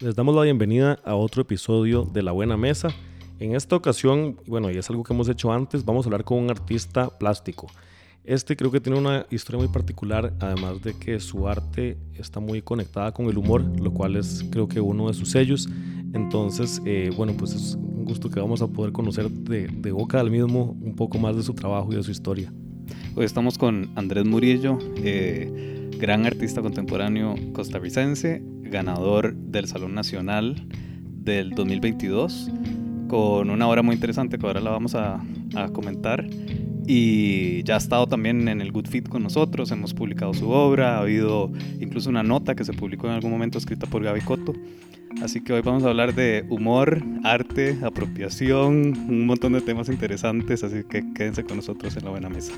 Les damos la bienvenida a otro episodio de La Buena Mesa. En esta ocasión, bueno, y es algo que hemos hecho antes, vamos a hablar con un artista plástico. Este creo que tiene una historia muy particular, además de que su arte está muy conectada con el humor, lo cual es creo que uno de sus sellos. Entonces, eh, bueno, pues es un gusto que vamos a poder conocer de, de boca del mismo un poco más de su trabajo y de su historia. Hoy estamos con Andrés Murillo, eh, gran artista contemporáneo costarricense, ganador del Salón Nacional del 2022, con una obra muy interesante que ahora la vamos a, a comentar y ya ha estado también en el Good Fit con nosotros, hemos publicado su obra, ha habido incluso una nota que se publicó en algún momento escrita por Gaby Cotto. Así que hoy vamos a hablar de humor, arte, apropiación, un montón de temas interesantes, así que quédense con nosotros en la buena mesa.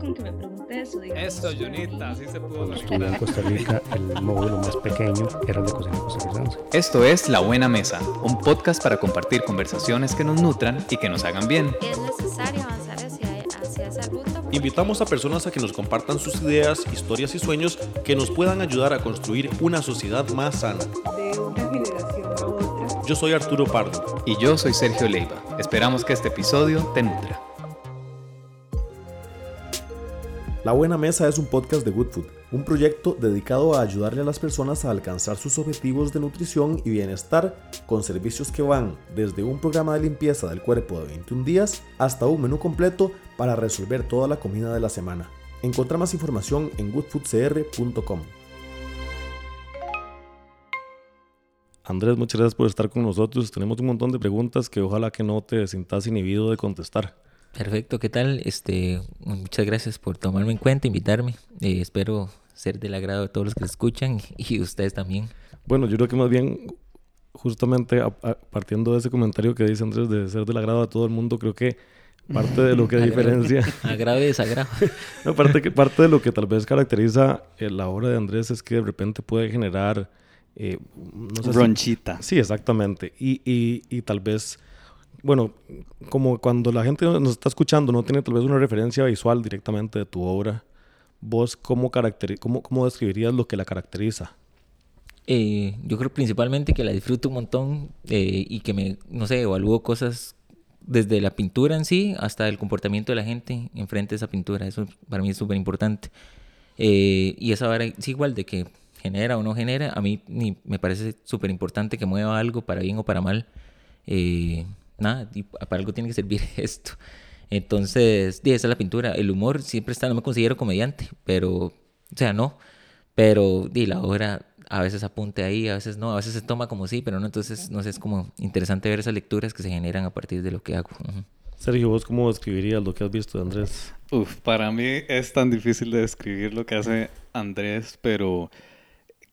Con que me pregunte eso. Eso, Junita, así se pudo. Cuando estuve en Costa Rica, el módulo más pequeño era el de cocina costarricense. Esto es La Buena Mesa, un podcast para compartir conversaciones que nos nutran y que nos hagan bien. Es necesario avanzar hacia, hacia esa ruta. porque Invitamos a personas a que nos compartan sus ideas, historias y sueños que nos puedan ayudar a construir una sociedad más sana. de una generación a otra. Yo soy Arturo Pardo. Y yo soy Sergio Leiva. Esperamos que este episodio te nutra. La Buena Mesa es un podcast de Good Food, un proyecto dedicado a ayudarle a las personas a alcanzar sus objetivos de nutrición y bienestar con servicios que van desde un programa de limpieza del cuerpo de 21 días hasta un menú completo para resolver toda la comida de la semana. Encontra más información en goodfoodcr.com. Andrés, muchas gracias por estar con nosotros. Tenemos un montón de preguntas que ojalá que no te sientas inhibido de contestar. Perfecto, ¿qué tal? Este, muchas gracias por tomarme en cuenta, invitarme. Eh, espero ser del agrado de todos los que escuchan y ustedes también. Bueno, yo creo que más bien, justamente a- a- partiendo de ese comentario que dice Andrés de ser del agrado a todo el mundo, creo que parte de lo que diferencia, Agrado y desagrado. no, parte, que, parte de lo que tal vez caracteriza eh, la obra de Andrés es que de repente puede generar, eh, no sé si- Ronchita. Sí, exactamente. Y, y, y tal vez, bueno, como cuando la gente nos está escuchando no tiene tal vez una referencia visual directamente de tu obra, vos cómo, cómo, cómo describirías lo que la caracteriza? Eh, yo creo principalmente que la disfruto un montón eh, y que me, no sé, evalúo cosas desde la pintura en sí hasta el comportamiento de la gente enfrente de esa pintura. Eso para mí es súper importante. Eh, y esa vara es igual de que genera o no genera. A mí ni- me parece súper importante que mueva algo para bien o para mal. Nada, y pa- para algo tiene que servir esto. Entonces, di, esa es la pintura. El humor siempre está, no me considero comediante, pero, o sea, no. Pero di, la obra a veces apunte ahí, a veces no, a veces se toma como sí, pero no. Entonces, no sé, es como interesante ver esas lecturas que se generan a partir de lo que hago. Sergio, ¿vos cómo describirías lo que has visto de Andrés? Uf, para mí es tan difícil de describir lo que hace Andrés, pero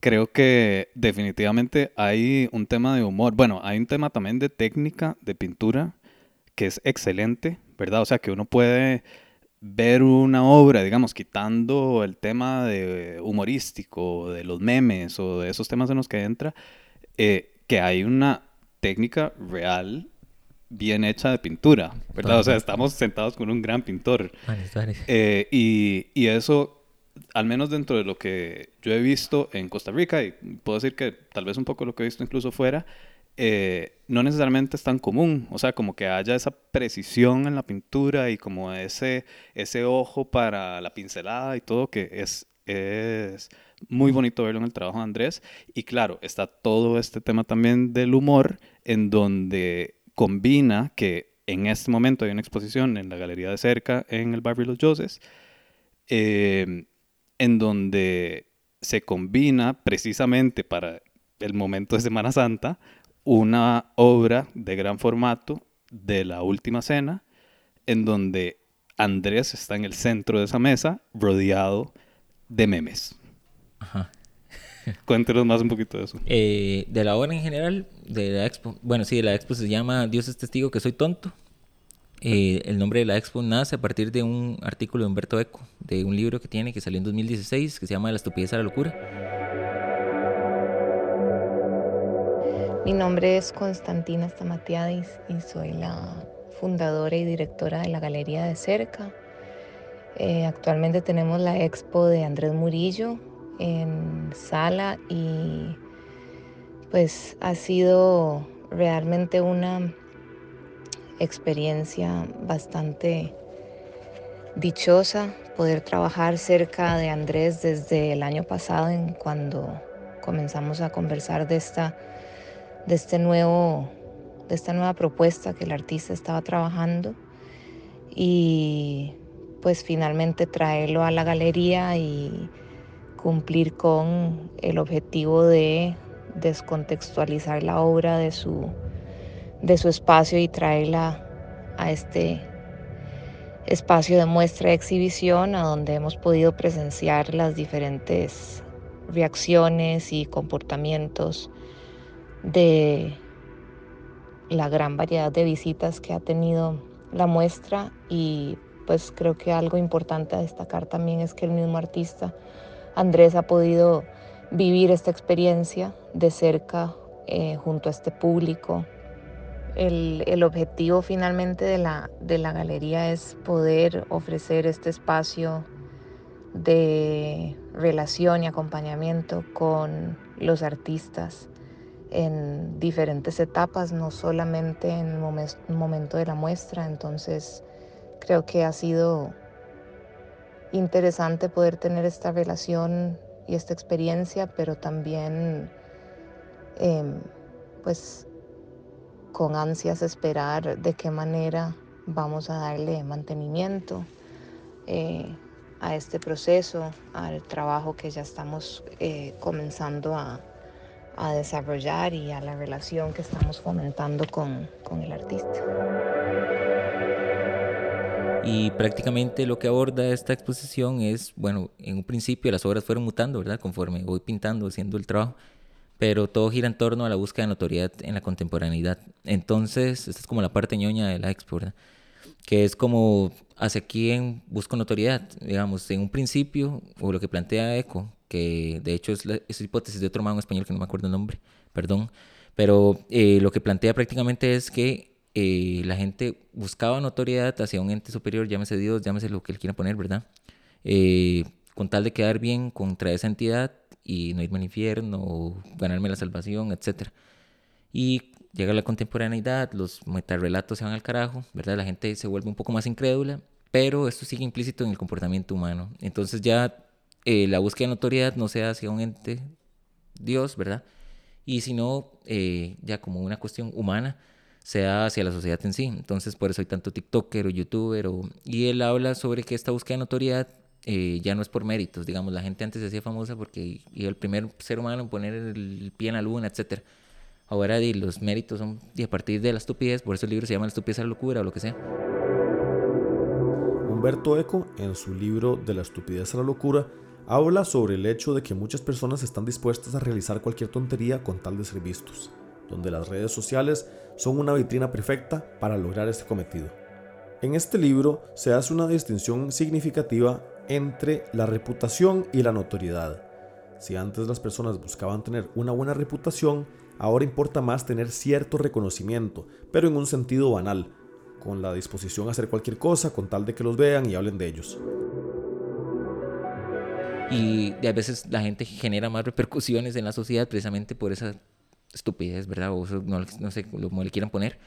creo que definitivamente hay un tema de humor. Bueno, hay un tema también de técnica de pintura que es excelente, ¿verdad? O sea, que uno puede ver una obra, digamos, quitando el tema de humorístico, de los memes o de esos temas en los que entra, eh, que hay una técnica real bien hecha de pintura, ¿verdad? O sea, estamos sentados con un gran pintor. Eh, y, y eso, al menos dentro de lo que yo he visto en Costa Rica, y puedo decir que tal vez un poco lo que he visto incluso fuera, eh, no necesariamente es tan común. O sea, como que haya esa precisión en la pintura y como ese, ese ojo para la pincelada y todo, que es, es muy bonito verlo en el trabajo de Andrés. Y claro, está todo este tema también del humor, en donde combina que en este momento hay una exposición en la Galería de Cerca, en el barrio Los Yoses, eh, en donde se combina precisamente para el momento de Semana Santa una obra de gran formato de la última cena, en donde Andrés está en el centro de esa mesa, rodeado de memes. Ajá. Cuéntenos más un poquito de eso. Eh, de la obra en general, de la expo, bueno, sí, de la expo se llama Dios es testigo que soy tonto. Eh, el nombre de la expo nace a partir de un artículo de Humberto Eco, de un libro que tiene que salió en 2016, que se llama La estupidez a la locura. Mi nombre es Constantina Stamatiadis y soy la fundadora y directora de la Galería de Cerca. Eh, actualmente tenemos la expo de Andrés Murillo en sala y pues ha sido realmente una experiencia bastante dichosa poder trabajar cerca de Andrés desde el año pasado en cuando comenzamos a conversar de esta de este nuevo de esta nueva propuesta que el artista estaba trabajando y pues finalmente traerlo a la galería y cumplir con el objetivo de descontextualizar la obra de su, de su espacio y traerla a este espacio de muestra y exhibición a donde hemos podido presenciar las diferentes reacciones y comportamientos de la gran variedad de visitas que ha tenido la muestra y pues creo que algo importante a destacar también es que el mismo artista Andrés ha podido vivir esta experiencia de cerca eh, junto a este público. El, el objetivo finalmente de la, de la galería es poder ofrecer este espacio de relación y acompañamiento con los artistas en diferentes etapas, no solamente en el momento de la muestra. Entonces, creo que ha sido interesante poder tener esta relación y esta experiencia, pero también em, pues con ansias esperar de qué manera vamos a darle mantenimiento eh, a este proceso, al trabajo que ya estamos eh, comenzando a, a, desarrollar y a la relación que estamos fomentando con, con el artista. Y prácticamente lo que aborda esta exposición es, bueno, en un principio las obras fueron mutando, ¿verdad? Conforme voy pintando, haciendo el trabajo, pero todo gira en torno a la búsqueda de notoriedad en la contemporaneidad. Entonces, esta es como la parte ñoña de la expo, ¿verdad? Que es como hacia quién busco notoriedad, digamos, en un principio, o lo que plantea Eco, que de hecho es la hipótesis de otro mago español que no me acuerdo el nombre, perdón, pero eh, lo que plantea prácticamente es que eh, la gente buscaba notoriedad hacia un ente superior, llámese Dios, llámese lo que él quiera poner, ¿verdad? Eh, con tal de quedar bien contra esa entidad y no irme al infierno o ganarme la salvación, etc. Y llega la contemporaneidad, los metarrelatos se van al carajo, ¿verdad? La gente se vuelve un poco más incrédula, pero esto sigue implícito en el comportamiento humano. Entonces ya eh, la búsqueda de notoriedad no se hacia un ente, Dios, ¿verdad? Y sino ya como una cuestión humana sea hacia la sociedad en sí. Entonces, por eso hay tanto TikToker o YouTuber. O... Y él habla sobre que esta búsqueda de notoriedad eh, ya no es por méritos. Digamos, la gente antes se hacía famosa porque iba el primer ser humano en poner el pie en la luna, etc. Ahora y los méritos son y a partir de la estupidez, por eso el libro se llama La estupidez a la locura o lo que sea. Humberto Eco, en su libro De la estupidez a la locura, habla sobre el hecho de que muchas personas están dispuestas a realizar cualquier tontería con tal de ser vistos, donde las redes sociales son una vitrina perfecta para lograr este cometido. En este libro se hace una distinción significativa entre la reputación y la notoriedad. Si antes las personas buscaban tener una buena reputación, ahora importa más tener cierto reconocimiento, pero en un sentido banal, con la disposición a hacer cualquier cosa con tal de que los vean y hablen de ellos. Y a veces la gente genera más repercusiones en la sociedad precisamente por esa estupidez, ¿verdad? O no, no sé cómo le quieran poner.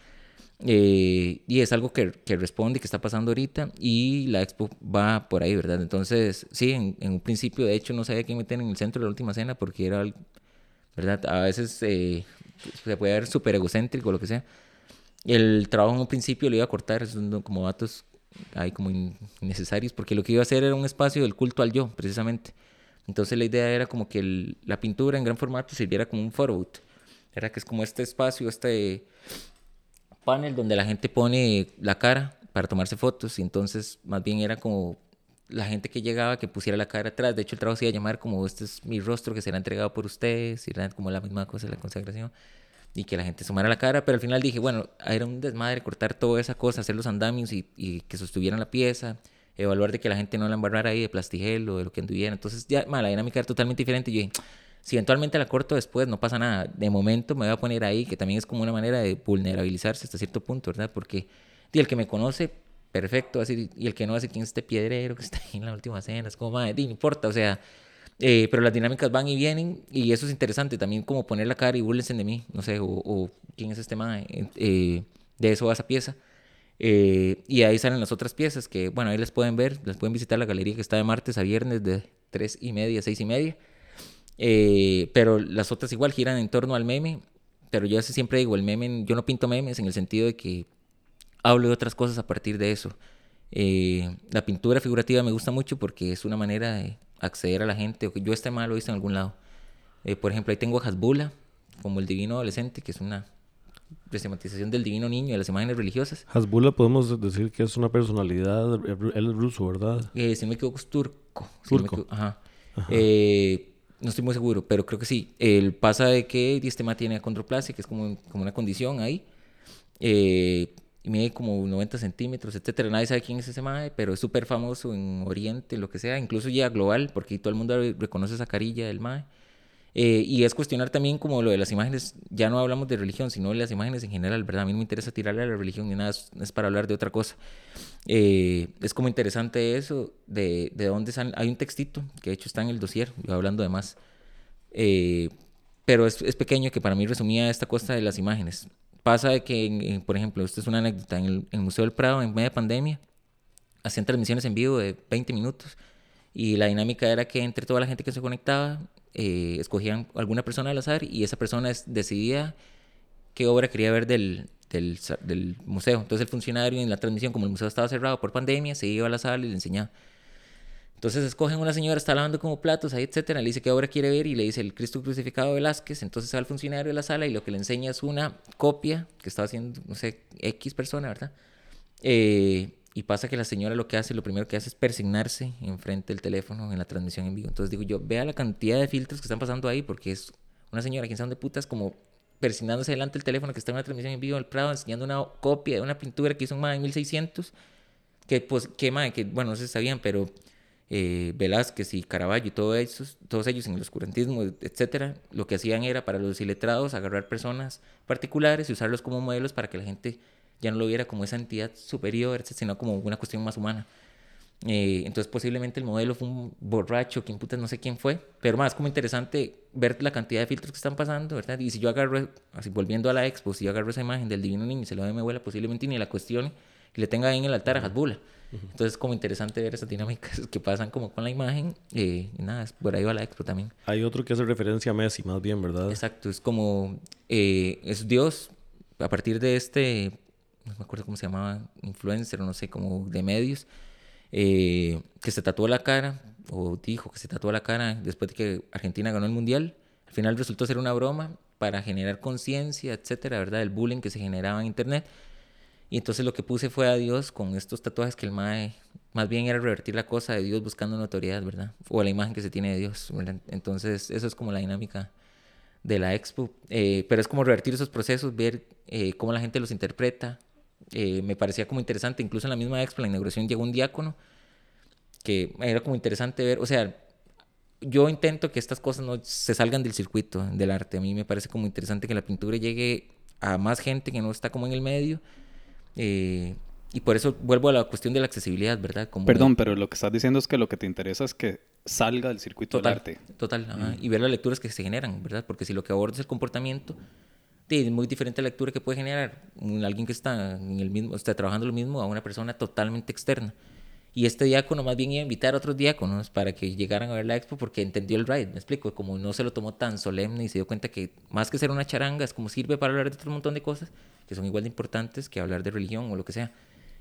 Eh, y es algo que, que, responde, que está pasando ahorita, y la expo va por ahí, ¿verdad? Entonces, sí, en, un principio, de hecho, no sabía quién meter en el centro de la última cena porque era, ¿verdad? A veces eh, se puede ver súper egocéntrico, lo que sea. El trabajo en un principio lo iba a cortar, son como datos ahí como innecesarios, porque lo que iba a hacer era un espacio del culto al yo, precisamente. Entonces la idea era como que la pintura en gran formato sirviera como un foro era que es como este espacio, este panel donde la gente pone la cara para tomarse fotos y entonces más bien era como la gente que llegaba que pusiera la cara atrás. De hecho, el trabajo se iba a llamar como este es mi rostro que será entregado por ustedes, y era como la misma cosa la consagración y que la gente sumara la cara, pero al final dije, bueno, era un desmadre cortar toda esa cosa, hacer los andamios y, y que sostuvieran la pieza, evaluar de que la gente no la embarrara ahí de plastigel o de lo que anduviera. Entonces ya, la dinámica era totalmente diferente. Y yo dije, si eventualmente la corto después, no pasa nada. De momento me voy a poner ahí, que también es como una manera de vulnerabilizarse hasta cierto punto, ¿verdad? Porque y el que me conoce, perfecto, así, y el que no hace quién es este piedrero que está ahí en la última cena, es como, madre, no importa, o sea, Eh, pero las dinámicas van y vienen y eso es interesante. También como poner la cara y burlense de mí, no sé, o, o quién es este man. Eh, de eso va esa pieza. Eh, y ahí salen las otras piezas que, bueno, ahí les pueden ver, les pueden visitar la galería que está de martes a viernes de 3 y media a 6 y media. Eh, pero las otras igual giran en torno al meme. Pero yo siempre digo, el meme, yo no pinto memes en el sentido de que hablo de otras cosas a partir de eso. Eh, la pintura figurativa me gusta mucho porque es una manera de acceder a la gente o que yo esté mal lo visto en algún lado. por ejemplo, ahí tengo a Hasbula, como el divino adolescente, que es una sistematización del divino niño de las imágenes religiosas. Hasbula podemos decir que es una personalidad, él es ruso, ¿verdad? Eh, si no me equivoco es turco. Si Turco. no, me equivoco- ajá. Eh, no estoy muy seguro, pero creo que sí. El pasa de que este ma tiene acondroplasia, que es como, como una condición ahí. Eh, y mide como 90 centímetros, etcétera. Nadie sabe quién es ese mae, pero es súper famoso en Oriente, lo que sea. Incluso ya global, porque todo el mundo re- reconoce esa carilla del mae. Eh, y es cuestionar también como lo de las imágenes, ya no hablamos de religión, sino de las imágenes en general, ¿verdad? A mí no me interesa tirarle a la religión ni nada, es, es para hablar de otra cosa. Eh, es como interesante eso, de, de dónde salen, hay un textito, que de hecho está en el dossier, yo hablando de más, Eh, pero es, es pequeño que para mí resumía esta cosa de las imágenes. Pasa de que, en- en- por ejemplo, esto es una anécdota, en el, en el Museo del Prado, en media pandemia, hacían transmisiones en vivo de 20 minutos y la dinámica era que entre toda la gente que se conectaba, eh, escogían alguna persona al azar y esa persona decidía qué obra quería ver del, museo. Entonces el funcionario en la transmisión, como el museo estaba cerrado por pandemia, se iba a la sala y le enseñaba. Entonces escogen una señora, está lavando como platos ahí, etcétera, le dice qué obra quiere ver y le dice el Cristo crucificado de Velázquez. Entonces va el funcionario de la sala y lo que le enseña es una copia que estaba haciendo, no sé, X persona, ¿verdad? Eh, y pasa que la señora lo que hace, lo primero que hace es persignarse enfrente del teléfono en la transmisión en vivo. Entonces digo yo, vea la cantidad de filtros que están pasando ahí, porque es una señora, quién sabe dónde putas, como persignándose delante del teléfono que está en una transmisión en vivo del Prado, enseñando una copia de una pintura que hizo un mae en 1600, que pues, que mae, que bueno, no se sabían, pero eh, Velázquez y Caravaggio y todos ellos, todos ellos en el oscurantismo, etcétera, lo que hacían era para los iletrados agarrar personas particulares y usarlos como modelos para que la gente ya no lo viera como esa entidad superior, sino como una cuestión más humana. Eh, entonces posiblemente el modelo fue un borracho, quien putas no sé quién fue, pero más como interesante ver la cantidad de filtros que están pasando, ¿verdad? Y si yo agarro, así volviendo a la expo, si yo agarro esa imagen del divino niño y se lo doy a mi abuela, posiblemente ni la cuestione y le tenga ahí en el altar a Hasbula. Entonces es como interesante ver esas dinámicas que pasan como con la imagen. eh, y nada, por ahí va la expo también. Hay otro que hace referencia a Messi, más bien, ¿verdad? Exacto, es como, eh, es Dios a partir de este, no me acuerdo cómo se llamaba, influencer, no sé, como de medios, eh, que se tatuó la cara, o dijo que se tatuó la cara después de que Argentina ganó el Mundial. Al final resultó ser una broma para generar conciencia, etcétera, ¿verdad? El bullying que se generaba en Internet. Y entonces lo que puse fue a Dios con estos tatuajes que el mae, más bien era revertir la cosa de Dios buscando notoriedad, ¿verdad? O la imagen que se tiene de Dios, ¿verdad? Entonces eso es como la dinámica de la expo. Eh, pero es como revertir esos procesos, ver eh, cómo la gente los interpreta. Eh, me parecía como interesante, incluso en la misma expo, la inauguración llegó un diácono, que era como interesante ver, o sea, yo intento que estas cosas no se salgan del circuito del arte. A mí me parece como interesante que la pintura llegue a más gente que no está como en el medio. Eh, y por eso vuelvo a la cuestión de la accesibilidad, ¿verdad? Como Perdón, pero lo que estás diciendo es que lo que te interesa es que salga del circuito Total, del arte. total. ajá, Y ver las lecturas que se generan, ¿verdad? Porque si lo que abordas es el comportamiento, es muy diferente la lectura que puede generar alguien que está en el mismo, está trabajando lo mismo a una persona totalmente externa. Y este diácono más bien iba a invitar a otros diáconos para que llegaran a ver la expo porque entendió el ride, me explico, como no se lo tomó tan solemne y se dio cuenta que más que ser una charanga es como sirve para hablar de otro montón de cosas que son igual de importantes que hablar de religión o lo que sea.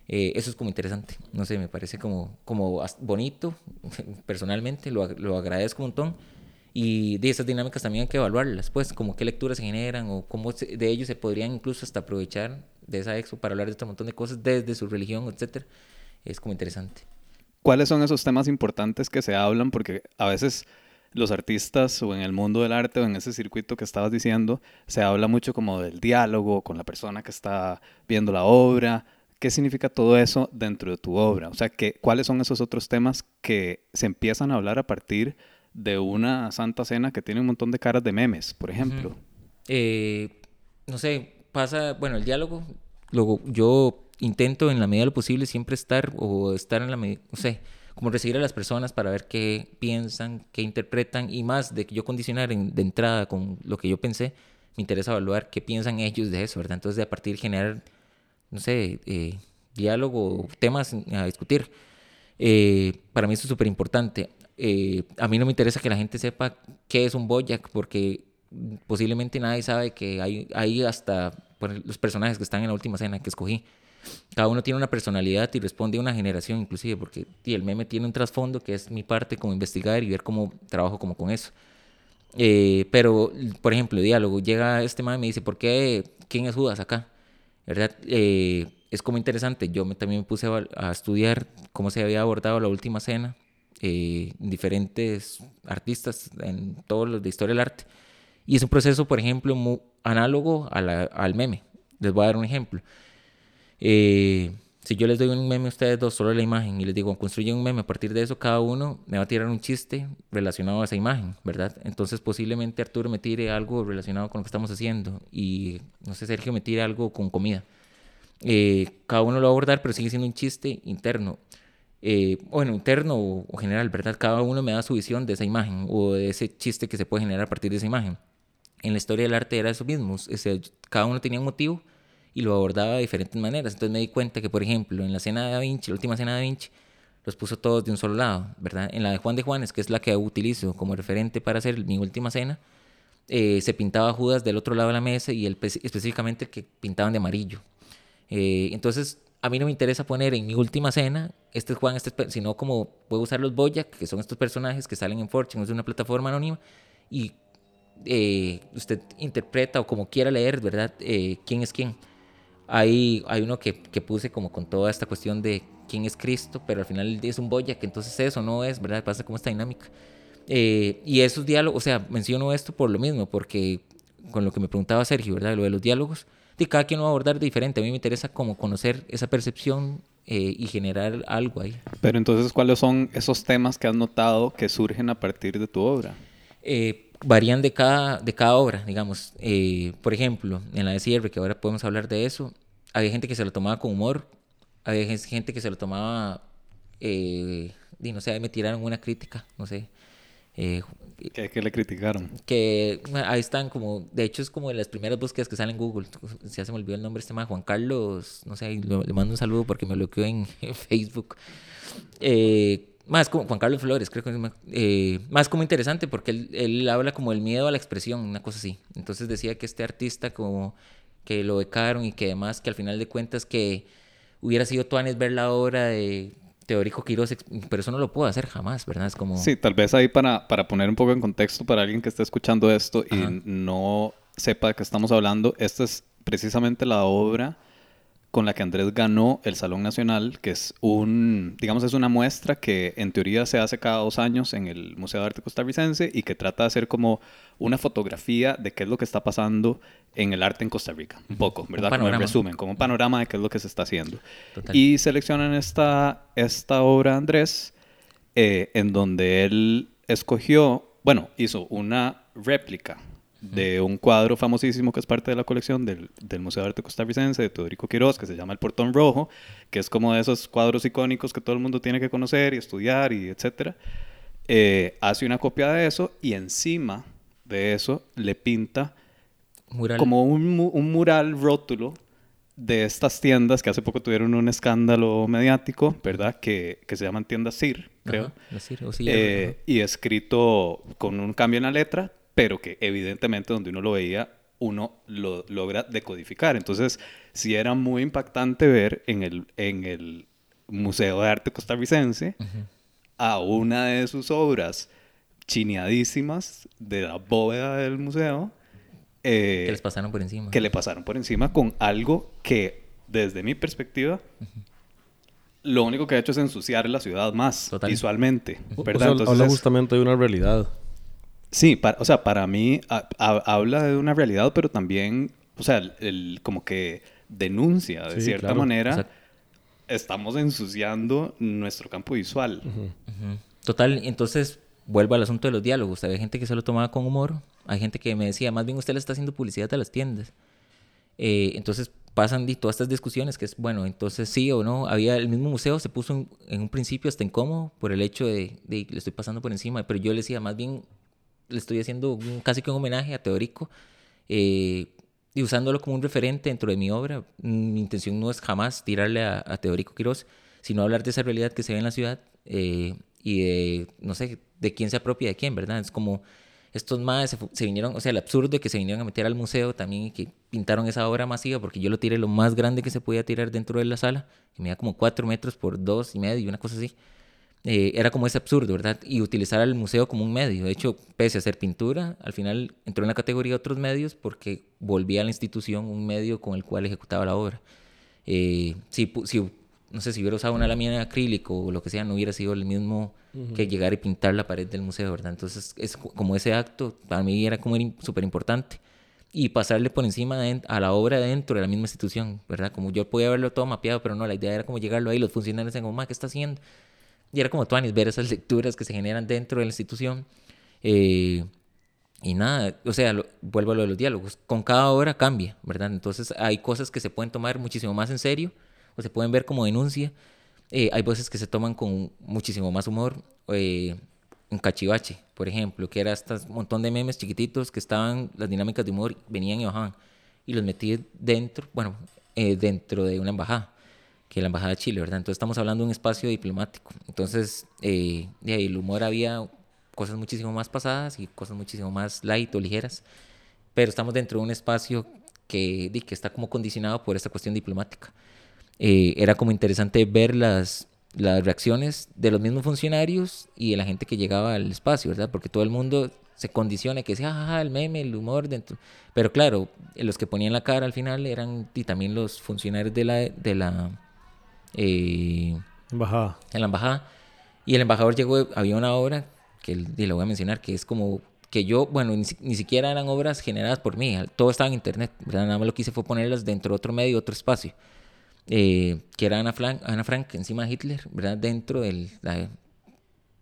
Eh, eso es como interesante, no sé, me parece como, como bonito, personalmente, lo, lo agradezco un montón. Y de esas dinámicas también hay que evaluarlas, pues, como qué lecturas se generan o cómo se- de ellos se podrían incluso hasta aprovechar de esa expo para hablar de otro montón de cosas desde su religión, etcétera. Es como interesante. ¿Cuáles son esos temas importantes que se hablan? Porque a veces los artistas o en el mundo del arte o en ese circuito que estabas diciendo, se habla mucho como del diálogo con la persona que está viendo la obra. ¿Qué significa todo eso dentro de tu obra? O sea, que, ¿cuáles son esos otros temas que se empiezan a hablar a partir de una Santa Cena que tiene un montón de caras de memes, por ejemplo? Eh, no sé, pasa, bueno, el diálogo, luego yo intento en la medida de lo posible siempre estar o estar en la medida, no sé, como recibir a las personas para ver qué piensan, qué interpretan y más de que yo condicionar en- de entrada con lo que yo pensé, me interesa evaluar qué piensan ellos de eso, ¿verdad? Entonces, de a partir de generar, no sé, eh, diálogo, temas a discutir. Eh, para mí eso es súper importante. Eh, a mí no me interesa que la gente sepa qué es un Boyac, porque posiblemente nadie sabe que hay, hay hasta los personajes que están en la última cena que escogí. Cada uno tiene una personalidad y responde a una generación, inclusive, porque y el meme tiene un trasfondo que es mi parte como investigar y ver cómo trabajo como con eso. Eh, pero, por ejemplo, diálogo, llega este man y me dice, ¿por qué? ¿Quién es Judas acá? ¿Verdad? Eh, es como interesante. Yo me, también me puse a, a estudiar cómo se había abordado la última cena, eh, diferentes artistas en todos los de historia del arte. Y es un proceso, por ejemplo, muy análogo a la- al meme. Les voy a dar un ejemplo. Eh, si yo les doy un meme a ustedes dos, solo la imagen, y les digo, construyen un meme, a partir de eso cada uno me va a tirar un chiste relacionado a esa imagen, ¿verdad? Entonces posiblemente Arturo me tire algo relacionado con lo que estamos haciendo y, no sé, Sergio me tire algo con comida. Eh, cada uno lo va a abordar, pero sigue siendo un chiste interno. Eh, bueno, interno o, o general, ¿verdad? Cada uno me da su visión de esa imagen o de ese chiste que se puede generar a partir de esa imagen. En la historia del arte era eso mismo. o sea, cada uno tenía un motivo y lo abordaba de diferentes maneras. Entonces me di cuenta que, por ejemplo, en la cena de Da Vinci, la última cena de Da Vinci, los puso todos de un solo lado, ¿verdad? En la de Juan de Juanes, que es la que utilizo como referente para hacer mi última cena, eh, se pintaba Judas del otro lado de la mesa y el, específicamente el que pintaban de amarillo. Eh, entonces, a mí no me interesa poner en mi última cena, este es Juan, este sino como puedo usar los Boyac, que son estos personajes que salen en Fortune, es una plataforma anónima, y eh, usted interpreta o como quiera leer, ¿verdad? Eh, ¿Quién es quién? Hay, hay uno que, que puse como con toda esta cuestión de quién es Cristo, pero al final es un Boyac, entonces eso no es, ¿verdad? Pasa como esta dinámica. Eh, y esos diálogos, o sea, menciono esto por lo mismo, porque con lo que me preguntaba Sergio, ¿verdad? Lo de los diálogos, de cada quien lo va a abordar diferente. A mí me interesa como conocer esa percepción eh, y generar algo ahí. Pero entonces, ¿cuáles son esos temas que has notado que surgen a partir de tu obra? Eh, varían de cada, de cada obra, digamos. Eh, por ejemplo, en la de cierre, que ahora podemos hablar de eso, había gente que se lo tomaba con humor, había gen- gente que se lo tomaba, eh, y no sé, me tiraron una crítica, no sé. ¿Qué, qué le criticaron? que ahí están como, de hecho es como de las primeras búsquedas que salen en Google. Ya se me olvidó el nombre este man, Juan Carlos, no sé, le mando un saludo porque me bloqueó en, en Facebook. Eh, más como Juan Carlos Flores, creo que es más, eh, más como interesante porque él, él habla como el miedo a la expresión, una cosa así. Entonces decía que este artista como que lo becaron y que además que al final de cuentas que hubiera sido Tuanes ver la obra de Teórico Quiroz, pero eso no lo puedo hacer jamás, ¿verdad? Es como... Sí, tal vez ahí para, para poner un poco en contexto para alguien que esté escuchando esto y no sepa de qué estamos hablando, esta es precisamente la obra con la que Andrés ganó el Salón Nacional, que es un, digamos, es una muestra que en teoría se hace cada dos años en el Museo de Arte Costarricense y que trata de hacer como una fotografía de qué es lo que está pasando en el arte en Costa Rica, un poco, ¿verdad? Como en resumen, como un panorama de qué es lo que se está haciendo. Total. Y seleccionan esta, esta obra, Andrés, eh, en donde él escogió, bueno, hizo una réplica de un cuadro famosísimo que es parte de la colección del, del Museo de Arte Costarricense de Teodorico Quiroz, que se llama El Portón Rojo, que es como de esos cuadros icónicos que todo el mundo tiene que conocer y estudiar y etcétera. Eh, hace una copia de eso y encima de eso le pinta Mural. como un, mu- un mural rótulo de estas tiendas que hace poco tuvieron un escándalo mediático, ¿verdad? Que, que se llaman tiendas CIR, creo. Ajá, decir, o sí, Eh, y escrito con un cambio en la letra, pero que evidentemente donde uno lo veía, uno lo logra decodificar. Entonces, sí era muy impactante ver en el, en el Museo de Arte Costarricense a una de sus obras chineadísimas de la bóveda del museo. eh, que les pasaron por encima. que le pasaron por encima con algo que, desde mi perspectiva, lo único que ha hecho es ensuciar la ciudad más Total. visualmente. O ¿verdad? sea, Entonces habla justamente de una realidad. Sí, para- o sea, para mí a- a- habla de una realidad, pero también, o sea, el, el- como que denuncia de Sí, cierta claro. manera. Exacto. Estamos ensuciando nuestro campo visual. Ujú. Total, entonces vuelvo al asunto de los diálogos. Había gente que se lo tomaba con humor, hay gente que me decía, más bien usted le está haciendo publicidad a las tiendas. Eh, entonces, pasan todas estas discusiones, que es, bueno, entonces sí o no, había el mismo museo, se puso en, en un principio hasta incómodo por el hecho de, de, le estoy pasando por encima, pero yo le decía, más bien, le estoy haciendo casi que un homenaje a Teórico, eh, y usándolo como un referente dentro de mi obra. Mi intención no es jamás tirarle a, Teórico Quirós, sino hablar de esa realidad que se ve en la ciudad eh, y de, no sé, de quién se apropia de quién, ¿verdad? Es como estos más se, vinieron, o sea, el absurdo de que se vinieron a meter al museo también y que pintaron esa obra masiva, porque yo lo tiré lo más grande que se podía tirar dentro de la sala, que medía como cuatro metros por dos y medio, una cosa así. Eh, era como ese absurdo, ¿verdad? Y utilizar al museo como un medio. De hecho, pese a hacer pintura, al final entró en la categoría de otros medios porque volvía a la institución un medio con el cual ejecutaba la obra. Eh, si, si, no sé, si hubiera usado una lámina de acrílico o lo que sea, no hubiera sido el mismo uh -huh. que llegar y pintar la pared del museo, ¿verdad? Entonces, es como ese acto, para mí era como súper importante. Y pasarle por encima de, a la obra dentro de la misma institución, ¿verdad? Como yo podía haberlo todo mapeado, pero no, la idea era como llegarlo ahí, los funcionarios decían, como, ¿qué está haciendo? Y era como Tuanis, ver esas lecturas que se generan dentro de la institución. Eh, y nada, o sea, vuelvo a lo de los diálogos. Con cada obra cambia, ¿verdad? Entonces hay cosas que se pueden tomar muchísimo más en serio o se pueden ver como denuncia. Eh, hay voces que se toman con muchísimo más humor. Eh, en Cachivache, por ejemplo, que era este montón de memes chiquititos que estaban, las dinámicas de humor venían y bajaban. Y los metí dentro, bueno, eh, dentro de una embajada que la Embajada de Chile, ¿verdad? Entonces estamos hablando de un espacio diplomático. Entonces, eh, de ahí el humor había cosas muchísimo más pasadas y cosas muchísimo más light o ligeras, pero estamos dentro de un espacio que, que está como condicionado por esta cuestión diplomática. Eh, era como interesante ver las, las reacciones de los mismos funcionarios y de la gente que llegaba al espacio, ¿verdad? Porque todo el mundo se condiciona que decía, ah, el meme, el humor dentro. Pero claro, los que ponían la cara al final eran y también los funcionarios de la, de la eh, embajada. En la embajada. Y el embajador llegó, había una obra, que y lo voy a mencionar, que es como que yo, bueno, ni, ni, siquiera eran obras generadas por mí, todo estaba en internet, ¿verdad? Nada más lo que hice fue ponerlas dentro de otro medio, otro espacio, eh, que era Ana Frank, Ana Frank encima de Hitler, ¿verdad? Dentro de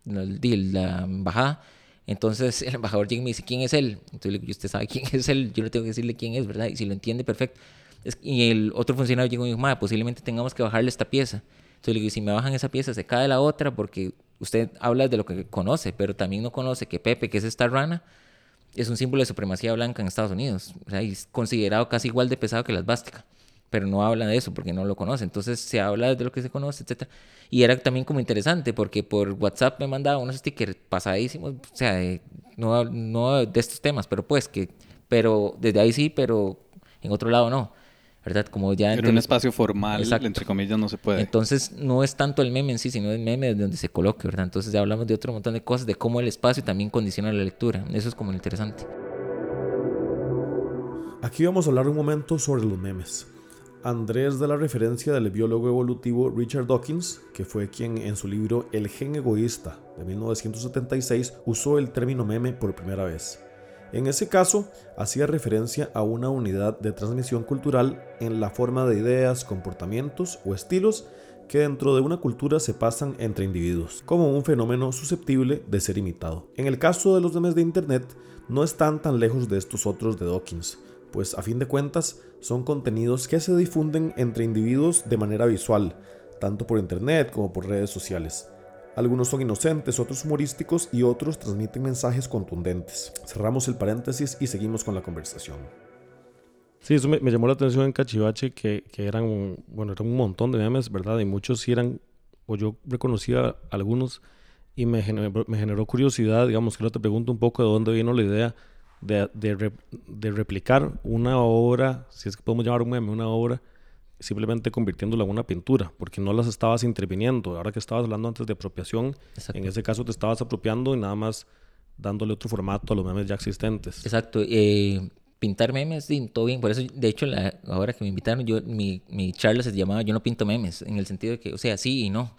la, embajada. Entonces el embajador llega y me dice, ¿quién es él? Entonces le digo, usted sabe quién es él, yo le tengo que decirle quién es, ¿verdad? Y si lo entiende, perfecto. Y el otro funcionario llegó y dijo, madre, posiblemente tengamos que bajarle esta pieza. Entonces le digo, si me bajan esa pieza, se cae la otra porque usted habla de lo que conoce, pero también no conoce que Pepe, que es esta rana, es un símbolo de supremacía blanca en Estados Unidos. O sea, es considerado casi igual de pesado que la esvástica. Pero no habla de eso porque no lo conoce. Entonces se habla de lo que se conoce, etc. Y era también como interesante porque por WhatsApp me mandaba unos stickers pasadísimos, o sea, de, no, no de estos temas, pero pues que, pero desde ahí sí, pero en otro lado no. ¿Verdad? Como ya en un espacio formal, Exacto. entre comillas, no se puede. Entonces, no es tanto el meme en sí, sino el meme de donde se coloque, ¿verdad? Entonces, ya hablamos de otro montón de cosas, de cómo el espacio también condiciona la lectura. Eso es como lo interesante. Aquí vamos a hablar un momento sobre los memes. Andrés da la referencia del biólogo evolutivo Richard Dawkins, que fue quien en su libro El gen egoísta de 1976 usó el término meme por primera vez. En ese caso, hacía referencia a una unidad de transmisión cultural en la forma de ideas, comportamientos o estilos que dentro de una cultura se pasan entre individuos, como un fenómeno susceptible de ser imitado. En el caso de los memes de Internet, no están tan lejos de estos otros de Dawkins, pues a fin de cuentas son contenidos que se difunden entre individuos de manera visual, tanto por Internet como por redes sociales. Algunos son inocentes, otros humorísticos y otros transmiten mensajes contundentes. Cerramos el paréntesis y seguimos con la conversación. Sí, eso me, me llamó la atención en Cachivache, que, que, eran, un, bueno, eran un montón de memes, ¿verdad? Y muchos sí eran, o yo reconocía algunos y me generó, me generó curiosidad, digamos, que ahora te pregunto un poco de dónde vino la idea de, de, de replicar una obra, si es que podemos llamar un meme, una obra, simplemente convirtiéndola en una pintura, porque no las estabas interviniendo. Ahora que estabas hablando antes de apropiación, Exacto. en ese caso te estabas apropiando y nada más dándole otro formato a los memes ya existentes. Exacto. Eh, pintar memes, sí, todo bien. Por eso, de hecho, la, ahora que me invitaron, yo, mi, mi charla se llamaba Yo no pinto memes, en el sentido de que, o sea, sí y no.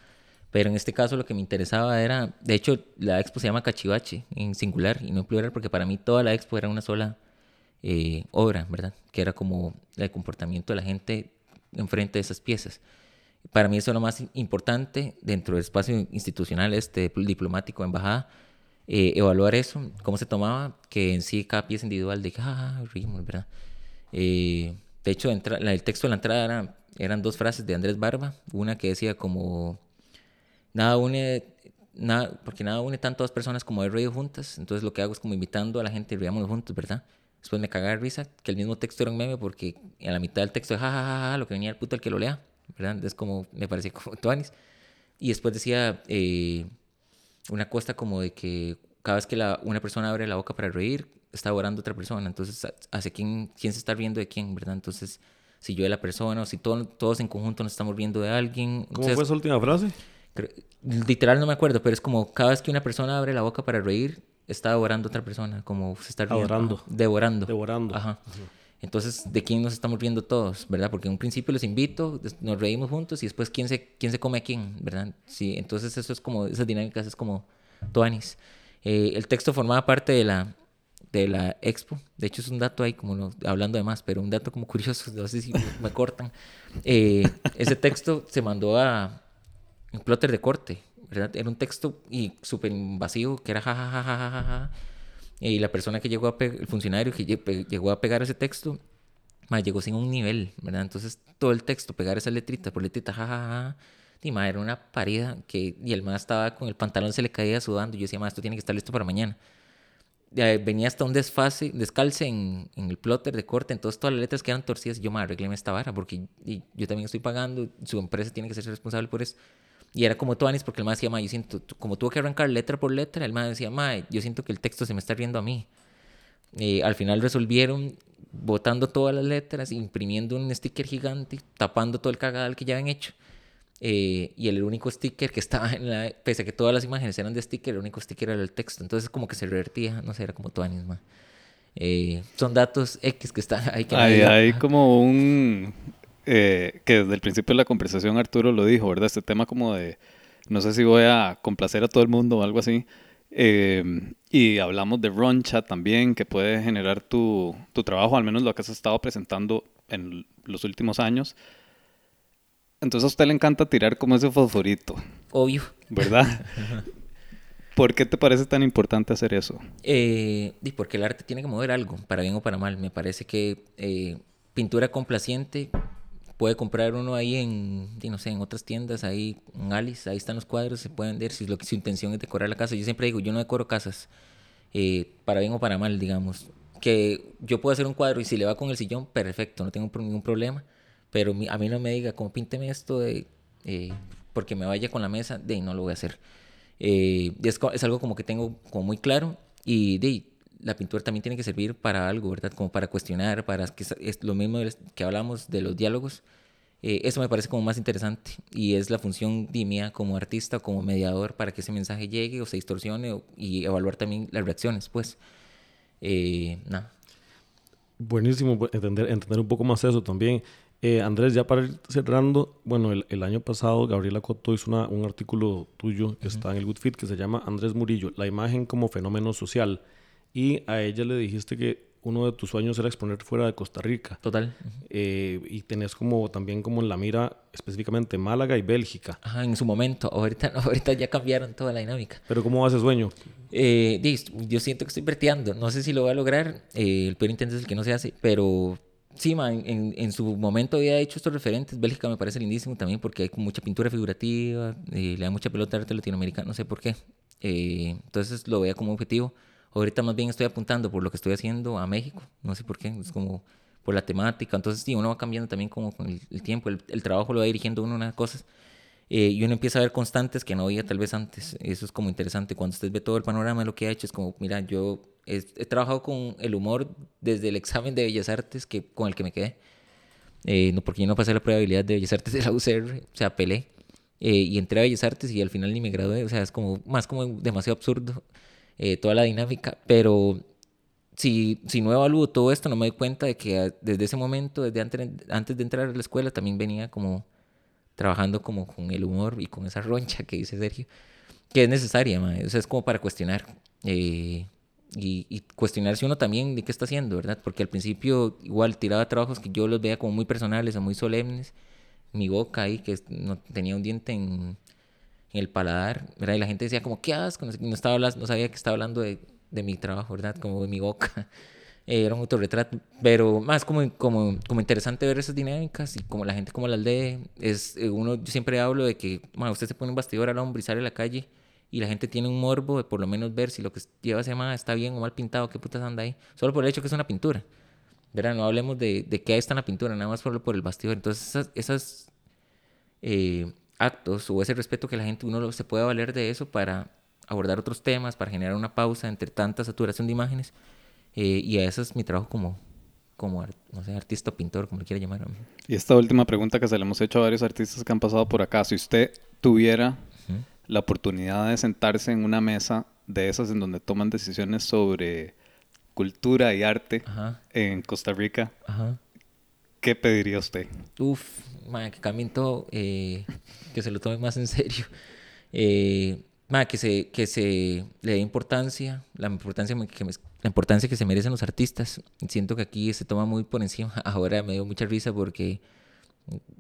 Pero en este caso lo que me interesaba era, de hecho, la expo se llama Cachivache, en singular y no en plural, porque para mí toda la expo era una sola eh, obra, ¿verdad? Que era como el comportamiento de la gente enfrente de esas piezas. Para mí eso es lo más importante dentro del espacio institucional este diplomático, embajada, eh, evaluar eso, cómo se tomaba, que en sí cada pieza individual de, ah, rimos, ¿verdad? Eh, de hecho, entra- el texto de la entrada era- eran dos frases de Andrés Barba. Una que decía como, nada une, nada, porque nada une tanto a dos personas como he reído juntas. Entonces lo que hago es como invitando a la gente, riámonos juntos, ¿verdad? Después me cagaba de risa que el mismo texto era un meme porque en la mitad del texto, ja, ja, ja, ja, lo que venía el puto el que lo lea, ¿verdad? Entonces como, me parecía como tuanis. Y después decía eh, una cosa como de que cada vez que la, una persona abre la boca para reír, está orando otra persona. Entonces, ¿hace quién, quién se está riendo de quién, verdad? Entonces, si yo de la persona o si todo- todos en conjunto nos estamos riendo de alguien. ¿Cómo Entonces, fue esa última frase? Creo- Literal no me acuerdo, pero es como cada vez que una persona abre la boca para reír, está devorando a otra persona, como se está riendo. Adorando. Ajá, Devorando. Devorando. Ajá. Entonces, ¿de quién nos estamos riendo todos, verdad? Porque en un principio los invito, nos reímos juntos y después quién se, quién se come a quién, ¿verdad? Sí, entonces eso es como, esas dinámicas es como Tuanis. Eh, el texto formaba parte de la, de la expo. De hecho, es un dato ahí, como no- hablando de más, pero un dato como curioso, no sé si me cortan. Eh, ese texto se mandó a un plotter de corte, Era un texto y súper invasivo, que era jajajajajaja. Y la persona que llegó a el funcionario que llegó a pegar ese texto, llegó sin un nivel. Entonces todo el texto, pegar esa letrita por letrita, jajaja. Y ma, era una parida que, y el más estaba con el pantalón se le caía sudando. Y yo decía, ma, esto tiene que estar listo para mañana. Venía hasta un desfase, descalce en, en el plotter de corte, entonces todas las letras quedan torcidas. Yo, ma, arregleme esta vara, porque y yo también estoy pagando, su empresa tiene que ser responsable por eso. Y era como Tuanis, porque el más decía, ma, yo siento, tu- como tuvo que arrancar letra por letra, el más decía, ma, yo siento que el texto se me está riendo a mí. Eh, al final resolvieron botando todas las letras, imprimiendo un sticker gigante, tapando todo el cagadal que ya habían hecho. Eh, y el único sticker que estaba en la. Pese a que todas las imágenes eran de sticker, el único sticker era el texto. Entonces, como que se revertía, no sé, era como Tuanis, ma. Eh, son datos X que están ahí que hay como un... eh, que desde el principio de la conversación Arturo lo dijo, ¿verdad? Este tema como de... No sé si voy a complacer a todo el mundo o algo así. Eh, y hablamos de roncha también, que puede generar tu, tu trabajo, al menos lo que has estado presentando en los últimos años. Entonces a usted le encanta tirar como ese fosforito, Obvio. ¿verdad? ¿Por qué te parece tan importante hacer eso? Eh, porque el arte tiene que mover algo, para bien o para mal. Me parece que eh, pintura complaciente puede comprar uno ahí en, no sé, en otras tiendas, ahí en Alice, ahí están los cuadros, se pueden ver si lo su intención es decorar la casa. Yo siempre digo, yo no decoro casas, eh, para bien o para mal, digamos. Que yo puedo hacer un cuadro y si le va con el sillón, perfecto, no tengo ningún problema. Pero a mí no me diga, como pínteme esto de, eh, porque me vaya con la mesa, de no lo voy a hacer. Eh, es, es algo como que tengo como muy claro y de, la pintura también tiene que servir para algo, ¿verdad? Como para cuestionar, para que es, lo mismo que hablamos de los diálogos. Eh, eso me parece como más interesante y es la función de mía como artista, como mediador para que ese mensaje llegue o se distorsione o- y evaluar también las reacciones, pues. Eh, nada. Buenísimo bu- entender, entender un poco más eso también. Eh, Andrés, ya para ir cerrando, bueno, el, el año pasado Gabriela Coto hizo una- un artículo tuyo que está en el Good Fit que se llama Andrés Murillo, la imagen como fenómeno social. Y a ella le dijiste que uno de tus sueños era exponer fuera de Costa Rica. Total. Eh, y tenés como también como en la mira específicamente Málaga y Bélgica. Ajá, en su momento. Ahorita, ahorita ya cambiaron toda la dinámica. Pero ¿cómo va ese sueño? Eh, yo siento que estoy breteando. No sé si lo voy a lograr. Eh, el peor intento es el que no se hace. Pero sí, ma, en, en- su momento había hecho estos referentes. Bélgica me parece lindísimo también porque hay mucha pintura figurativa. eh, le da mucha pelota al arte latinoamericano. No sé por qué. Eh, entonces lo veía como objetivo. Ahorita más bien estoy apuntando por lo que estoy haciendo a México. No sé por qué. Es como por la temática. Entonces sí, uno va cambiando también como con el, el tiempo. El, el trabajo lo va dirigiendo uno a unas cosas. Eh, y uno empieza a ver constantes que no veía tal vez antes. Eso es como interesante. Cuando usted ve todo el panorama de lo que ha hecho, es como, mira, yo he, he trabajado con el humor desde el examen de Bellas Artes que, con el que me quedé. Eh, no, porque yo no pasé la habilidad de Bellas Artes de la UCR, o sea, pelé. Eh, y entré a Bellas Artes y al final ni me gradué. O sea, es como más como demasiado absurdo eh, toda la dinámica. Pero si, si no evalúo todo esto, no me doy cuenta de que desde ese momento, desde antes, antes de entrar a la escuela, también venía como trabajando como con el humor y con esa roncha que dice Sergio, que es necesaria, mae. o sea, es como para cuestionar. eh, y, y cuestionarse uno también de qué está haciendo, ¿verdad? Porque al principio igual tiraba trabajos que yo los veía como muy personales o muy solemnes. Mi boca ahí, que no tenía un diente en, en el paladar, ¿verdad? Y la gente decía como, ¿qué asco? No, estaba no sabía que estaba hablando de, de mi trabajo, ¿verdad? Como de mi boca. Eh, era un autorretrato, pero más como, como, como interesante ver esas dinámicas y como la gente como las lee. Es, eh, uno, yo siempre hablo de que ma, usted se pone un bastidor al hombro y sale a la calle y la gente tiene un morbo de por lo menos ver si lo que lleva ese man está bien o mal pintado, qué putas anda ahí, solo por el hecho que es una pintura. ¿verdad? No hablemos de, de qué está en la pintura, nada más solo por el bastidor. Entonces, esas, esas eh, actos o ese respeto que la gente, uno se puede valer de eso para abordar otros temas, para generar una pausa entre tanta saturación de imágenes. Eh, y a eso es mi trabajo como, como no sé, artista o pintor, como lo quiera llamar. Y esta última pregunta que se le hemos hecho a varios artistas que han pasado por acá, si usted tuviera la oportunidad de sentarse en una mesa de esas en donde toman decisiones sobre cultura y arte en Costa Rica, ¿qué pediría usted? Uf, que cambien todo, eh, que se lo tomen más en serio. Eh, que, se, que se le dé importancia, la importancia que, la importancia que se merecen los artistas. Siento que aquí se toma muy por encima. Ahora me dio mucha risa porque,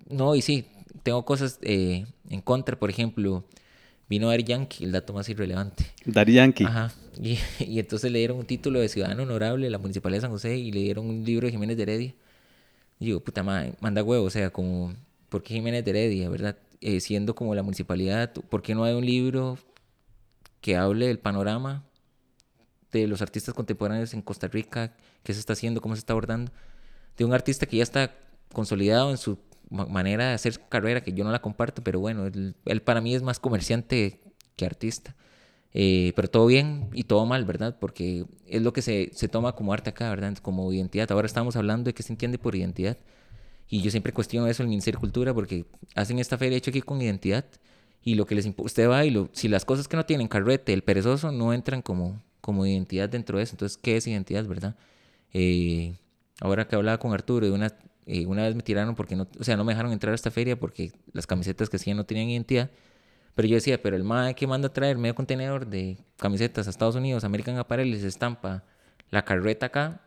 no, y sí, tengo cosas eh, en contra, por ejemplo, vino Dari Yankee, el dato más irrelevante. Dari Yankee. Ajá. Y, y, entonces le dieron un título de ciudadano honorable a la Municipalidad de San José y le dieron un libro de Jiménez de Heredia. Y digo, puta madre, manda huevo, o sea, como, ¿por qué Jiménez de Heredia, verdad? Eh, siendo como la municipalidad, ¿por qué no hay un libro que hable del panorama de los artistas contemporáneos en Costa Rica, qué se está haciendo, cómo se está abordando? De un artista que ya está consolidado en su manera de hacer carrera, que yo no la comparto, pero bueno, él, para mí es más comerciante que artista. Eh, pero todo bien y todo mal, ¿verdad? Porque es lo que se, se, toma como arte acá, ¿verdad? Como identidad. Ahora estamos hablando de qué se entiende por identidad. Y yo siempre cuestiono eso en el Ministerio de Cultura porque hacen esta feria hecho aquí con identidad. Y lo que les usted va y lo, si las cosas que no tienen carrete, el perezoso, no entran como, como identidad dentro de eso. Entonces, ¿qué es identidad, verdad? Eh, ahora que hablaba con Arturo, una eh, una vez me tiraron porque no, o sea, no me dejaron entrar a esta feria porque las camisetas que hacían no tenían identidad. Pero yo decía, pero el MAE que manda a traer medio contenedor de camisetas a Estados Unidos, American Apparel, les estampa la carreta acá.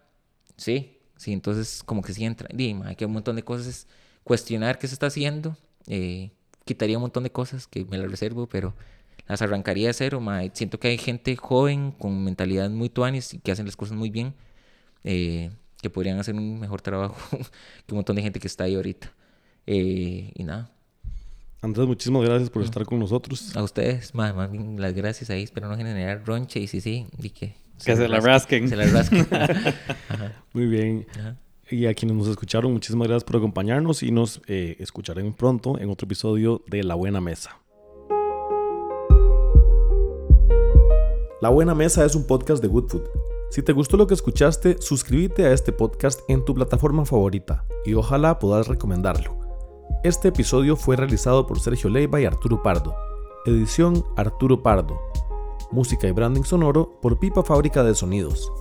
Sí, sí, entonces como que sí entra. Dime, hay que un montón de cosas. Cuestionar qué se está haciendo. Eh, quitaría un montón de cosas que me las reservo, pero las arrancaría de cero. mae. Siento que hay gente joven con mentalidad muy tuanis y que hacen las cosas muy bien. Eh, que podrían hacer un mejor trabajo que un montón de gente que está ahí ahorita. Eh, y nada. Andrés, muchísimas gracias por estar con nosotros. A ustedes, más, más bien las gracias ahí. Espero no generar ronche y sí, sí, y que... Se que se la rasquen. Se la rasquen. Muy bien. Y a quienes nos escucharon, muchísimas gracias por acompañarnos y nos eh, escucharán pronto en otro episodio de La Buena Mesa. La Buena Mesa es un podcast de Good Food si te gustó lo que escuchaste, suscríbete a este podcast en tu plataforma favorita y ojalá puedas recomendarlo. Este episodio fue realizado por Sergio Leiva y Arturo Pardo. Edición Arturo Pardo. Música y branding sonoro por Pipa Fábrica de Sonidos.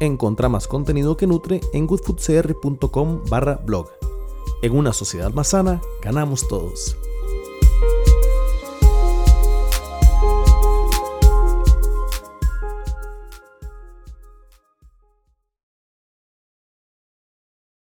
Encontra más contenido que nutre en goodfoodcr.com barra blog. En una sociedad más sana, ganamos todos.